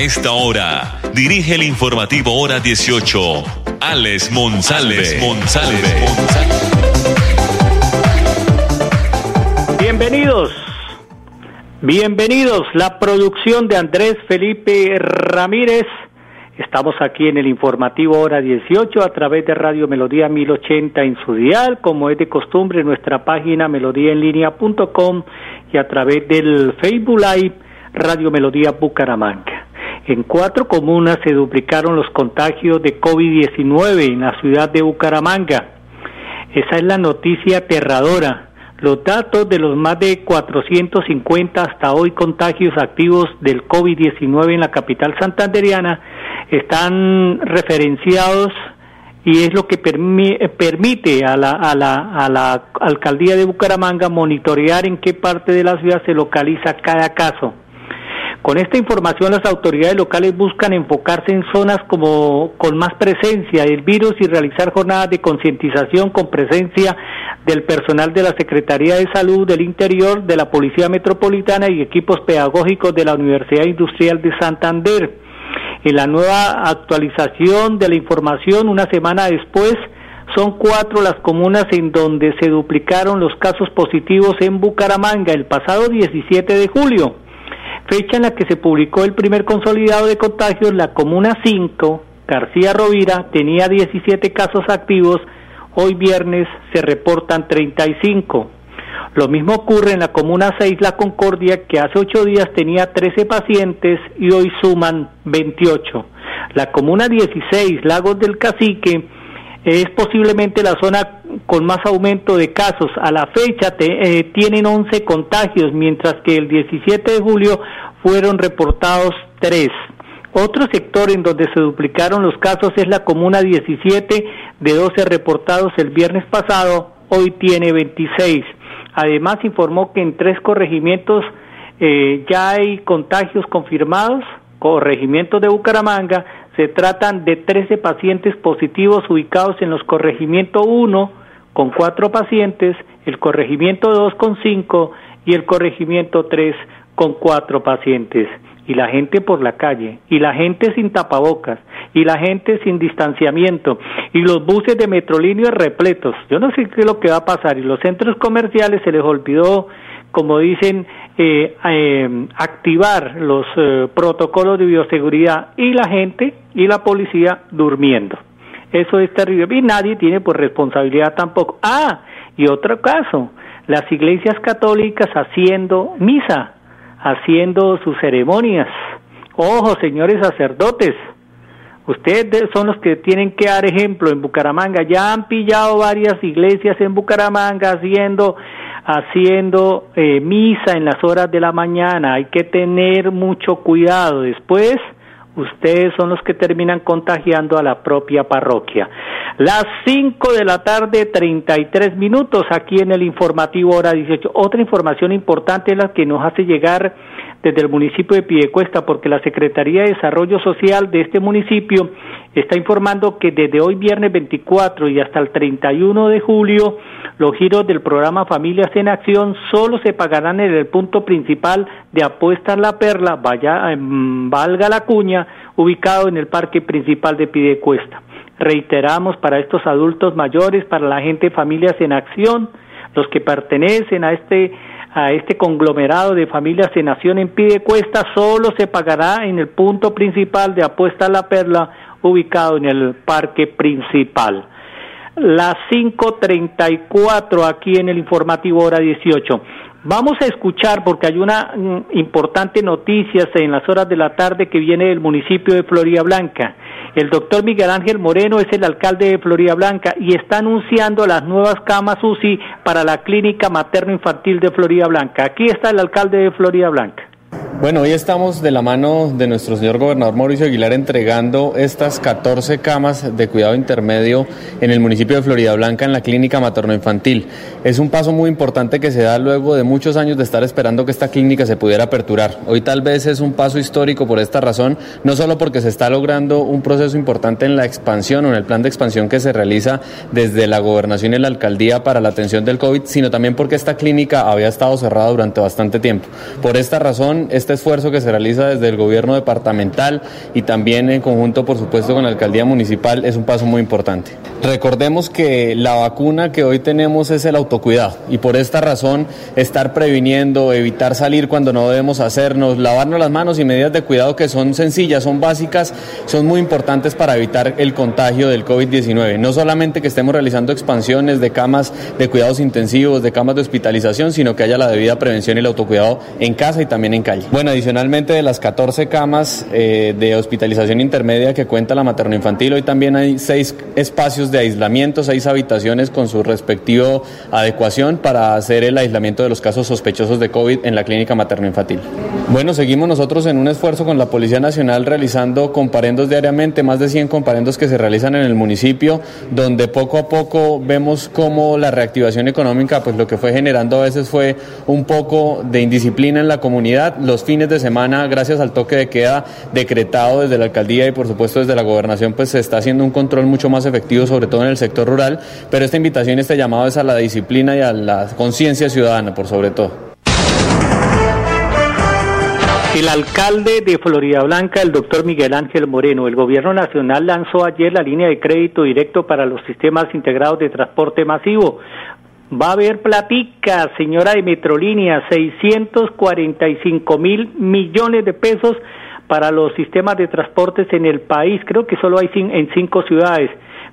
A esta hora, dirige el informativo Hora 18, Alex Monsalve. Bienvenidos. Bienvenidos, la producción de Andrés Felipe Ramírez. Estamos aquí en el informativo hora 18 a través de Radio Melodía 1080 en su dial, como es de costumbre, en nuestra página melodíaenlínea.com y a través del Facebook Live Radio Melodía Bucaramanga. En cuatro comunas se duplicaron los contagios de COVID-19 en la ciudad de Bucaramanga. Esa es la noticia aterradora los datos de los más de 450 hasta hoy contagios activos del COVID-19 en la capital santanderiana están referenciados y es lo que permite a la, a, la, a la alcaldía de Bucaramanga monitorear en qué parte de la ciudad se localiza cada caso. Con esta información las autoridades locales buscan enfocarse en zonas como con más presencia del virus y realizar jornadas de concientización con presencia del personal de la Secretaría de Salud del Interior, de la Policía Metropolitana y equipos pedagógicos de la Universidad Industrial de Santander. En la nueva actualización de la información, una semana después, son cuatro las comunas en donde se duplicaron los casos positivos en Bucaramanga el pasado 17 de julio fecha en la que se publicó el primer consolidado de contagios, la Comuna 5, García Rovira, tenía 17 casos activos, hoy viernes se reportan 35. Lo mismo ocurre en la Comuna 6, La Concordia, que hace ocho días tenía 13 pacientes y hoy suman 28. La Comuna 16, Lagos del Cacique, es posiblemente la zona con más aumento de casos. A la fecha eh, tienen 11 contagios, mientras que el 17 de julio fueron reportados 3. Otro sector en donde se duplicaron los casos es la comuna 17, de 12 reportados el viernes pasado, hoy tiene 26. Además informó que en tres corregimientos eh, ya hay contagios confirmados, corregimientos de Bucaramanga, se tratan de 13 pacientes positivos ubicados en los corregimiento 1 con 4 pacientes, el corregimiento 2 con 5 y el corregimiento 3 con 4 pacientes. Y la gente por la calle, y la gente sin tapabocas, y la gente sin distanciamiento, y los buses de Metrolínea repletos. Yo no sé qué es lo que va a pasar. Y los centros comerciales se les olvidó, como dicen, eh, eh, activar los eh, protocolos de bioseguridad y la gente y la policía durmiendo. Eso es terrible y nadie tiene por responsabilidad tampoco. Ah, y otro caso, las iglesias católicas haciendo misa, haciendo sus ceremonias. Ojo, señores sacerdotes, ustedes son los que tienen que dar ejemplo en Bucaramanga. Ya han pillado varias iglesias en Bucaramanga haciendo haciendo eh, misa en las horas de la mañana. Hay que tener mucho cuidado. Después, ustedes son los que terminan contagiando a la propia parroquia. Las 5 de la tarde, 33 minutos, aquí en el informativo hora 18. Otra información importante es la que nos hace llegar desde el municipio de Piedecuesta, porque la Secretaría de Desarrollo Social de este municipio está informando que desde hoy viernes 24 y hasta el 31 de julio, los giros del programa Familias en Acción solo se pagarán en el punto principal de Apuestas La Perla, valga la cuña, ubicado en el parque principal de Piedecuesta. Reiteramos para estos adultos mayores, para la gente Familias en Acción, los que pertenecen a este a este conglomerado de familias de nación en Pidecuesta solo se pagará en el punto principal de Apuesta a la Perla ubicado en el parque principal. Las 5.34 aquí en el informativo hora 18. Vamos a escuchar porque hay una mm, importante noticia en las horas de la tarde que viene del municipio de Florida Blanca. El doctor Miguel Ángel Moreno es el alcalde de Florida Blanca y está anunciando las nuevas camas UCI para la clínica materno-infantil de Florida Blanca. Aquí está el alcalde de Florida Blanca. Bueno, hoy estamos de la mano de nuestro señor gobernador Mauricio Aguilar entregando estas 14 camas de cuidado intermedio en el municipio de Florida Blanca en la clínica materno-infantil. Es un paso muy importante que se da luego de muchos años de estar esperando que esta clínica se pudiera aperturar. Hoy tal vez es un paso histórico por esta razón, no solo porque se está logrando un proceso importante en la expansión o en el plan de expansión que se realiza desde la gobernación y la alcaldía para la atención del COVID, sino también porque esta clínica había estado cerrada durante bastante tiempo. Por esta razón, este esfuerzo que se realiza desde el gobierno departamental y también en conjunto, por supuesto, con la alcaldía municipal es un paso muy importante. Recordemos que la vacuna que hoy tenemos es el autocuidado y por esta razón estar previniendo, evitar salir cuando no debemos hacernos, lavarnos las manos y medidas de cuidado que son sencillas, son básicas, son muy importantes para evitar el contagio del COVID-19. No solamente que estemos realizando expansiones de camas de cuidados intensivos, de camas de hospitalización, sino que haya la debida prevención y el autocuidado en casa y también en calle. Bueno, adicionalmente de las 14 camas eh, de hospitalización intermedia que cuenta la materno infantil, hoy también hay seis espacios de aislamiento, seis habitaciones con su respectivo adecuación para hacer el aislamiento de los casos sospechosos de COVID en la clínica materno infantil. Bueno, seguimos nosotros en un esfuerzo con la Policía Nacional realizando comparendos diariamente, más de 100 comparendos que se realizan en el municipio, donde poco a poco vemos cómo la reactivación económica, pues lo que fue generando a veces fue un poco de indisciplina en la comunidad, los fines de semana, gracias al toque de queda decretado desde la alcaldía y por supuesto desde la gobernación, pues se está haciendo un control mucho más efectivo, sobre todo en el sector rural, pero esta invitación este llamado es a la disciplina y a la conciencia ciudadana, por sobre todo. El alcalde de Florida Blanca, el doctor Miguel Ángel Moreno, el gobierno nacional lanzó ayer la línea de crédito directo para los sistemas integrados de transporte masivo. Va a haber platica, señora de Metrolínea, 645 mil millones de pesos para los sistemas de transportes en el país. Creo que solo hay en cinco ciudades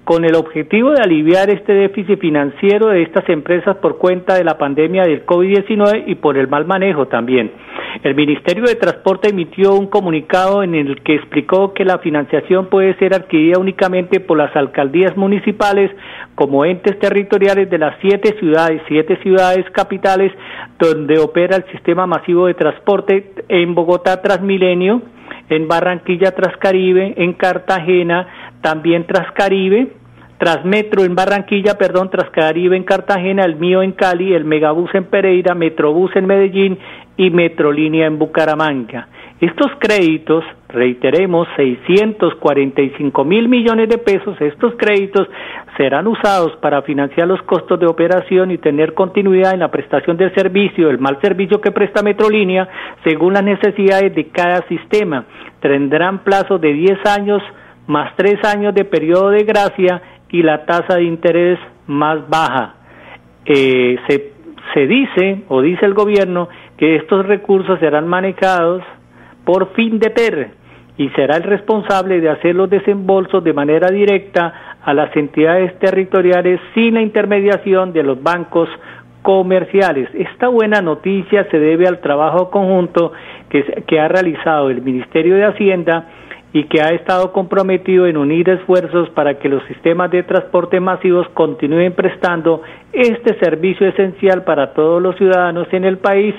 con el objetivo de aliviar este déficit financiero de estas empresas por cuenta de la pandemia del COVID-19 y por el mal manejo también. El Ministerio de Transporte emitió un comunicado en el que explicó que la financiación puede ser adquirida únicamente por las alcaldías municipales como entes territoriales de las siete ciudades, siete ciudades capitales donde opera el sistema masivo de transporte en Bogotá Transmilenio, en Barranquilla Trascaribe, en Cartagena, también Trascaribe, Transmetro en Barranquilla, perdón, Trascaribe en Cartagena, el mío en Cali, el Megabús en Pereira, Metrobús en Medellín y Metrolínea en Bucaramanga. Estos créditos, reiteremos, 645 mil millones de pesos, estos créditos serán usados para financiar los costos de operación y tener continuidad en la prestación del servicio, el mal servicio que presta Metrolínea, según las necesidades de cada sistema. Tendrán plazo de 10 años más 3 años de periodo de gracia y la tasa de interés más baja. Eh, se, se dice, o dice el gobierno, que estos recursos serán manejados por fin de y será el responsable de hacer los desembolsos de manera directa a las entidades territoriales sin la intermediación de los bancos comerciales. Esta buena noticia se debe al trabajo conjunto que, que ha realizado el Ministerio de Hacienda y que ha estado comprometido en unir esfuerzos para que los sistemas de transporte masivos continúen prestando este servicio esencial para todos los ciudadanos en el país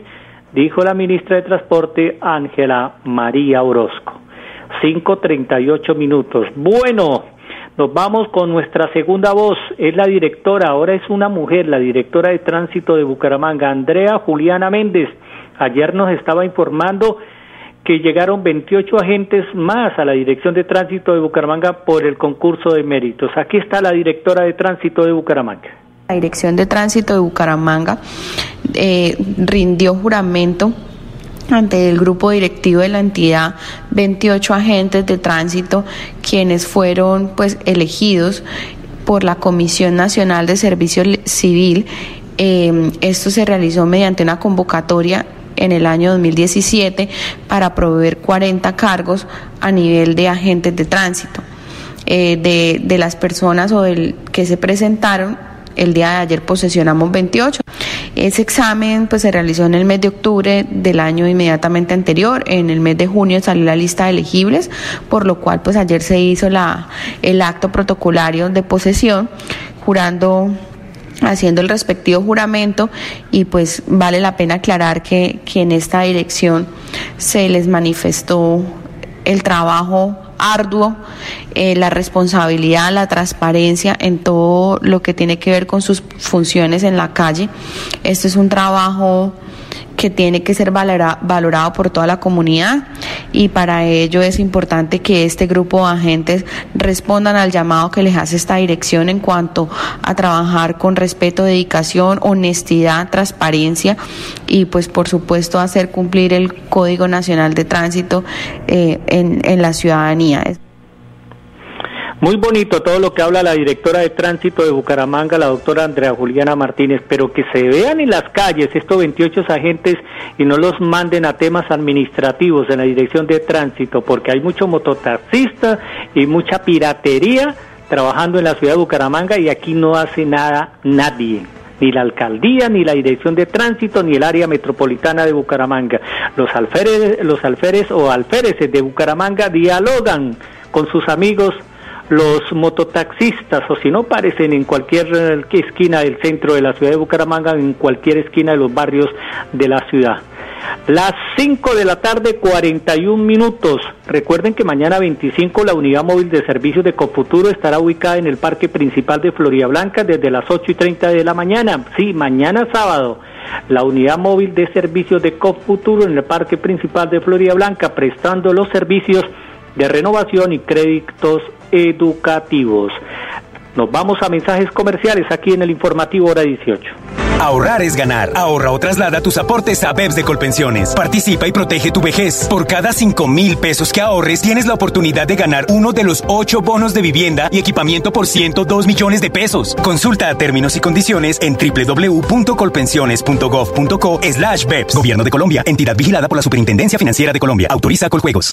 dijo la ministra de Transporte Ángela María Orozco. 5.38 minutos. Bueno, nos vamos con nuestra segunda voz. Es la directora, ahora es una mujer, la directora de tránsito de Bucaramanga, Andrea Juliana Méndez. Ayer nos estaba informando que llegaron 28 agentes más a la Dirección de Tránsito de Bucaramanga por el concurso de méritos. Aquí está la directora de Tránsito de Bucaramanga. La Dirección de Tránsito de Bucaramanga eh, rindió juramento ante el grupo directivo de la entidad 28 agentes de tránsito quienes fueron pues elegidos por la Comisión Nacional de Servicio Civil. Eh, esto se realizó mediante una convocatoria en el año 2017 para proveer 40 cargos a nivel de agentes de tránsito. Eh, de, de, las personas o del que se presentaron, el día de ayer posesionamos 28 Ese examen pues se realizó en el mes de octubre del año inmediatamente anterior, en el mes de junio salió la lista de elegibles, por lo cual pues ayer se hizo la, el acto protocolario de posesión jurando haciendo el respectivo juramento y pues vale la pena aclarar que, que en esta dirección se les manifestó el trabajo arduo, eh, la responsabilidad, la transparencia en todo lo que tiene que ver con sus funciones en la calle. Esto es un trabajo que tiene que ser valorado por toda la comunidad y para ello es importante que este grupo de agentes respondan al llamado que les hace esta dirección en cuanto a trabajar con respeto, dedicación, honestidad, transparencia y pues por supuesto hacer cumplir el Código Nacional de Tránsito eh, en, en la ciudadanía. Muy bonito todo lo que habla la directora de tránsito de Bucaramanga, la doctora Andrea Juliana Martínez, pero que se vean en las calles estos 28 agentes y no los manden a temas administrativos en la dirección de tránsito, porque hay mucho mototaxista y mucha piratería trabajando en la ciudad de Bucaramanga y aquí no hace nada nadie ni la alcaldía, ni la dirección de tránsito, ni el área metropolitana de Bucaramanga. Los alférez, los alférez o alféreces de Bucaramanga dialogan con sus amigos los mototaxistas o si no parecen en cualquier eh, esquina del centro de la ciudad de Bucaramanga, en cualquier esquina de los barrios de la ciudad. Las 5 de la tarde, 41 minutos. Recuerden que mañana 25 la unidad móvil de servicios de Cofuturo estará ubicada en el parque principal de Florida Blanca desde las 8 y 30 de la mañana. Sí, mañana sábado. La unidad móvil de servicios de Cofuturo en el parque principal de Florida Blanca prestando los servicios de renovación y créditos educativos. Nos vamos a mensajes comerciales aquí en el informativo hora 18. Ahorrar es ganar. Ahorra o traslada tus aportes a BEPS de Colpensiones. Participa y protege tu vejez. Por cada 5 mil pesos que ahorres, tienes la oportunidad de ganar uno de los 8 bonos de vivienda y equipamiento por 102 millones de pesos. Consulta términos y condiciones en www.colpensiones.gov.co slash BEPS. Gobierno de Colombia. Entidad vigilada por la Superintendencia Financiera de Colombia. Autoriza Coljuegos.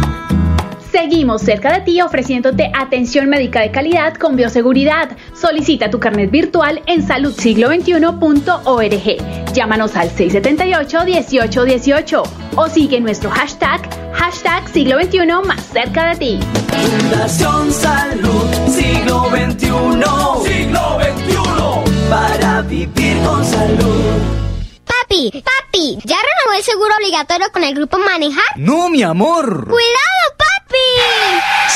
Seguimos cerca de ti ofreciéndote atención médica de calidad con bioseguridad. Solicita tu carnet virtual en saludsiglo21.org. Llámanos al 678-1818 o sigue nuestro hashtag, hashtag siglo XXI más cerca de ti. Fundación Salud Siglo XXI. Siglo XXI. Para vivir con salud. Papi, papi, ¿ya renovó el seguro obligatorio con el grupo Manejar? No, mi amor. ¡Cuidado, papi!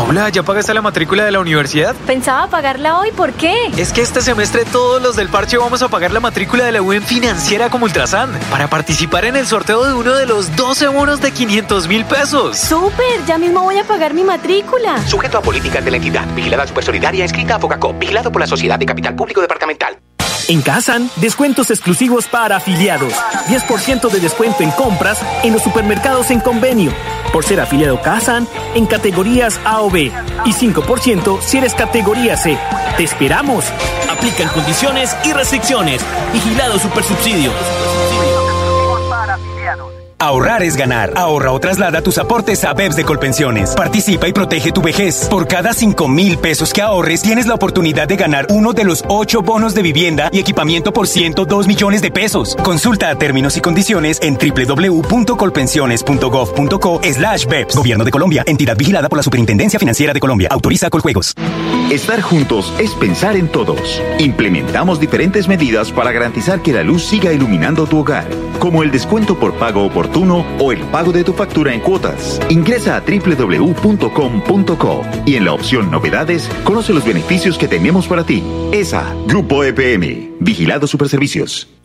Paula, ¿ya pagaste la matrícula de la universidad? Pensaba pagarla hoy, ¿por qué? Es que este semestre todos los del parche vamos a pagar la matrícula de la UN financiera como Ultrasan para participar en el sorteo de uno de los 12 bonos de 500 mil pesos. ¡Súper! Ya mismo voy a pagar mi matrícula. Sujeto a políticas de la entidad. Vigilada Supersolidaria, escrita a Focacop. Vigilado por la Sociedad de Capital Público Departamental. En Kazan, descuentos exclusivos para afiliados. 10% de descuento en compras en los supermercados en convenio. Por ser afiliado Kazan en categorías A o B. Y 5% si eres categoría C. ¡Te esperamos! Aplican condiciones y restricciones. Vigilado Supersubsidio. Ahorrar es ganar. Ahorra o traslada tus aportes a BEPS de Colpensiones. Participa y protege tu vejez. Por cada 5 mil pesos que ahorres, tienes la oportunidad de ganar uno de los 8 bonos de vivienda y equipamiento por 102 millones de pesos. Consulta términos y condiciones en www.colpensiones.gov.co slash BEPS. Gobierno de Colombia. Entidad vigilada por la Superintendencia Financiera de Colombia. Autoriza Coljuegos. Estar juntos es pensar en todos. Implementamos diferentes medidas para garantizar que la luz siga iluminando tu hogar, como el descuento por pago oportuno o el pago de tu factura en cuotas. Ingresa a www.com.co y en la opción Novedades conoce los beneficios que tenemos para ti. ESA, Grupo EPM, Vigilado Superservicios.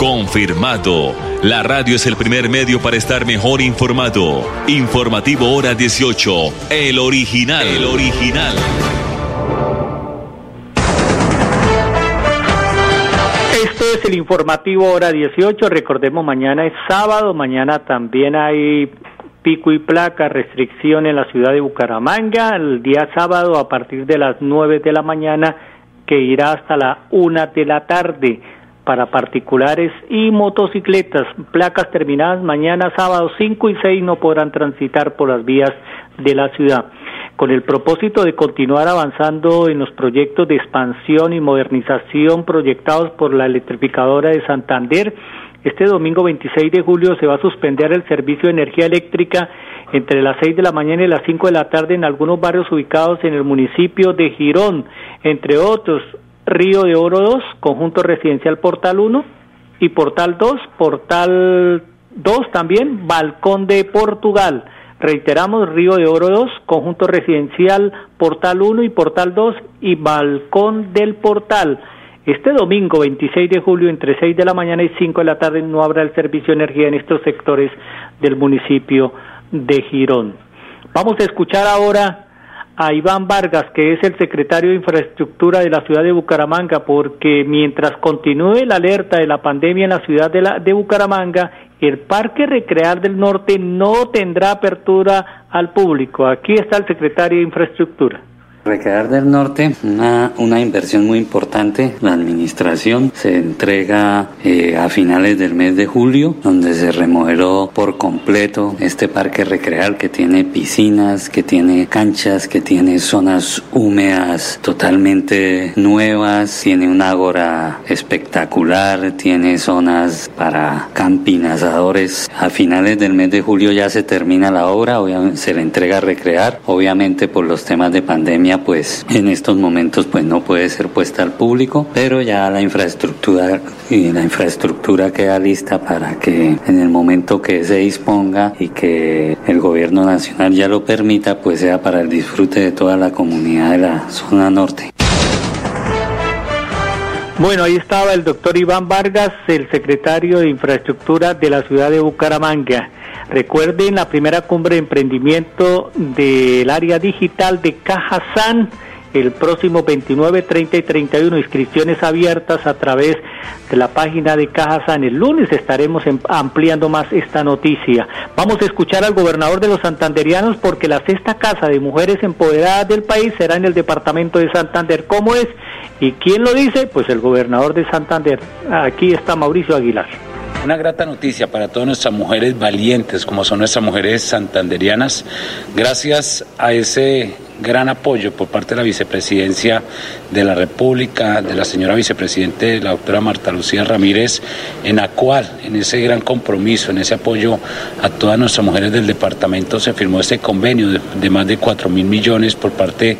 Confirmado. La radio es el primer medio para estar mejor informado. Informativo Hora 18. El original. El original. Esto es el informativo Hora 18. Recordemos, mañana es sábado. Mañana también hay pico y placa, restricción en la ciudad de Bucaramanga. El día sábado a partir de las 9 de la mañana que irá hasta la 1 de la tarde para particulares y motocicletas. Placas terminadas mañana sábado 5 y 6 no podrán transitar por las vías de la ciudad. Con el propósito de continuar avanzando en los proyectos de expansión y modernización proyectados por la electrificadora de Santander, este domingo 26 de julio se va a suspender el servicio de energía eléctrica entre las 6 de la mañana y las 5 de la tarde en algunos barrios ubicados en el municipio de Girón, entre otros Río de Oro 2, conjunto residencial Portal 1 y Portal 2, Portal 2 también, Balcón de Portugal. Reiteramos, Río de Oro 2, conjunto residencial Portal 1 y Portal 2 y Balcón del Portal. Este domingo 26 de julio entre 6 de la mañana y 5 de la tarde no habrá el servicio de energía en estos sectores del municipio de Girón. Vamos a escuchar ahora a Iván Vargas, que es el secretario de Infraestructura de la ciudad de Bucaramanga, porque mientras continúe la alerta de la pandemia en la ciudad de, la, de Bucaramanga, el Parque Recrear del Norte no tendrá apertura al público. Aquí está el secretario de Infraestructura. Recrear del Norte, una, una inversión muy importante. La administración se entrega eh, a finales del mes de julio, donde se remodeló por completo este parque recrear que tiene piscinas, que tiene canchas, que tiene zonas húmedas totalmente nuevas, tiene un ágora espectacular, tiene zonas para camping, asadores. A finales del mes de julio ya se termina la obra, se le entrega a recrear, obviamente por los temas de pandemia pues en estos momentos pues no puede ser puesta al público, pero ya la infraestructura y la infraestructura queda lista para que en el momento que se disponga y que el gobierno nacional ya lo permita, pues sea para el disfrute de toda la comunidad de la zona norte. Bueno, ahí estaba el doctor Iván Vargas, el secretario de Infraestructura de la ciudad de Bucaramanga. Recuerden la primera cumbre de emprendimiento del área digital de Cajazán el próximo 29, 30 y 31. Inscripciones abiertas a través de la página de Cajasan. El lunes estaremos em, ampliando más esta noticia. Vamos a escuchar al gobernador de los santanderianos porque la sexta casa de mujeres empoderadas del país será en el departamento de Santander. ¿Cómo es? ¿Y quién lo dice? Pues el gobernador de Santander. Aquí está Mauricio Aguilar. Una grata noticia para todas nuestras mujeres valientes, como son nuestras mujeres santanderianas, gracias a ese gran apoyo por parte de la vicepresidencia de la República, de la señora vicepresidente, la doctora Marta Lucía Ramírez, en la cual, en ese gran compromiso, en ese apoyo a todas nuestras mujeres del departamento, se firmó este convenio de, más de 4 mil millones por parte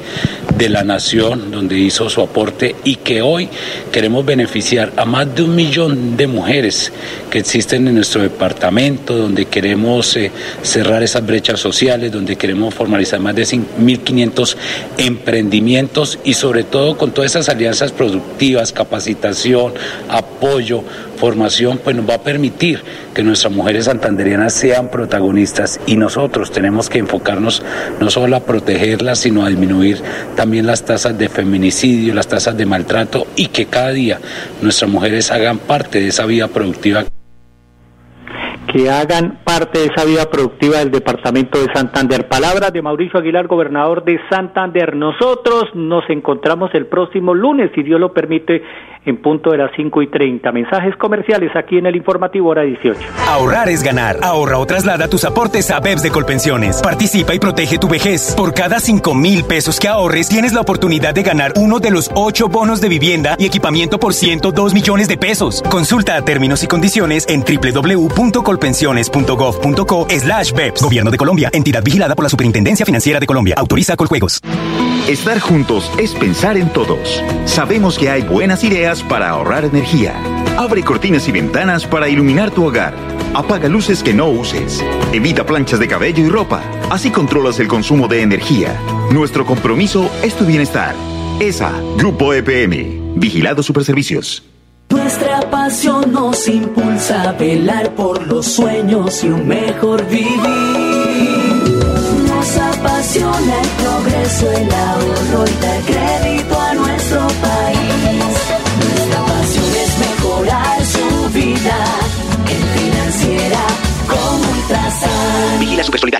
de la Nación, donde hizo su aporte y que hoy queremos beneficiar a más de un millón de mujeres que existen en nuestro departamento, donde queremos eh, cerrar esas brechas sociales, donde queremos formalizar más de 1.500 emprendimientos y sobre todo con todas esas alianzas productivas, capacitación, apoyo, formación, pues nos va a permitir que nuestras mujeres santanderianas sean protagonistas. Y nosotros tenemos que enfocarnos no solo a protegerlas, sino a disminuir también las tasas de feminicidio, las tasas de maltrato y que cada día nuestras mujeres hagan parte de esa vida productiva. Que hagan parte de esa vida productiva del departamento de Santander. Palabras de Mauricio Aguilar, gobernador de Santander. Nosotros nos encontramos el próximo lunes, si Dios lo permite, en punto de las 5 y 30. Mensajes comerciales aquí en el informativo hora 18. Ahorrar es ganar. Ahorra o traslada tus aportes a BEPS de Colpensiones. Participa y protege tu vejez. Por cada 5 mil pesos que ahorres, tienes la oportunidad de ganar uno de los 8 bonos de vivienda y equipamiento por 102 millones de pesos. Consulta términos y condiciones en www.colpensiones.gov.co slash. Gobierno de Colombia. Entidad vigilada por la Superintendencia Financiera de Colombia. Autoriza Coljuegos. Estar juntos es pensar en todos. Sabemos que hay buenas ideas para ahorrar energía. Abre cortinas y ventanas para iluminar tu hogar. Apaga luces que no uses. Evita planchas de cabello y ropa. Así controlas el consumo de energía. Nuestro compromiso es tu bienestar. ESA, Grupo EPM. Vigilado Superservicios. Nuestra pasión nos impulsa a velar por los sueños y un mejor vivir apasiona el progreso, el ahorro y dar crédito a nuestro país. Nuestra pasión es mejorar su vida en financiera como Ultrasan. Vigila Supersolidaria,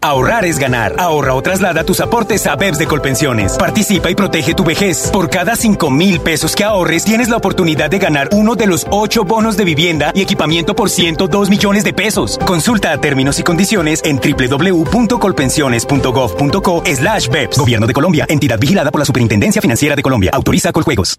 Ahorrar es ganar. Ahorra o traslada tus aportes a BEPS de Colpensiones. Participa y protege tu vejez. Por cada 5 mil pesos que ahorres, tienes la oportunidad de ganar uno de los 8 bonos de vivienda y equipamiento por 102 millones de pesos. Consulta términos y condiciones en www.colpensiones.gov.co slash BEPS. Gobierno de Colombia. Entidad vigilada por la Superintendencia Financiera de Colombia. Autoriza Coljuegos.